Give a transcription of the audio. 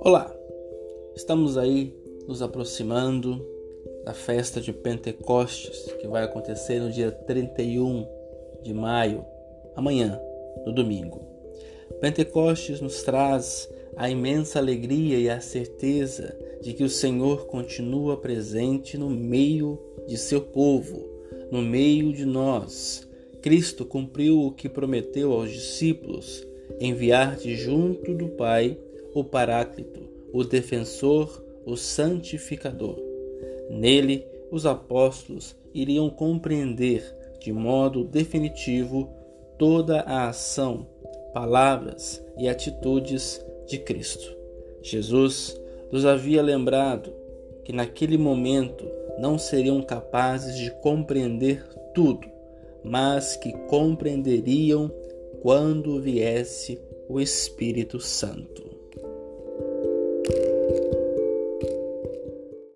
Olá, estamos aí nos aproximando da festa de Pentecostes, que vai acontecer no dia 31 de maio, amanhã, no domingo. Pentecostes nos traz a imensa alegria e a certeza de que o Senhor continua presente no meio de seu povo, no meio de nós. Cristo cumpriu o que prometeu aos discípulos, enviar de junto do Pai o Paráclito, o defensor, o santificador. Nele, os apóstolos iriam compreender de modo definitivo toda a ação, palavras e atitudes de Cristo. Jesus nos havia lembrado que naquele momento não seriam capazes de compreender tudo, mas que compreenderiam quando viesse o Espírito Santo.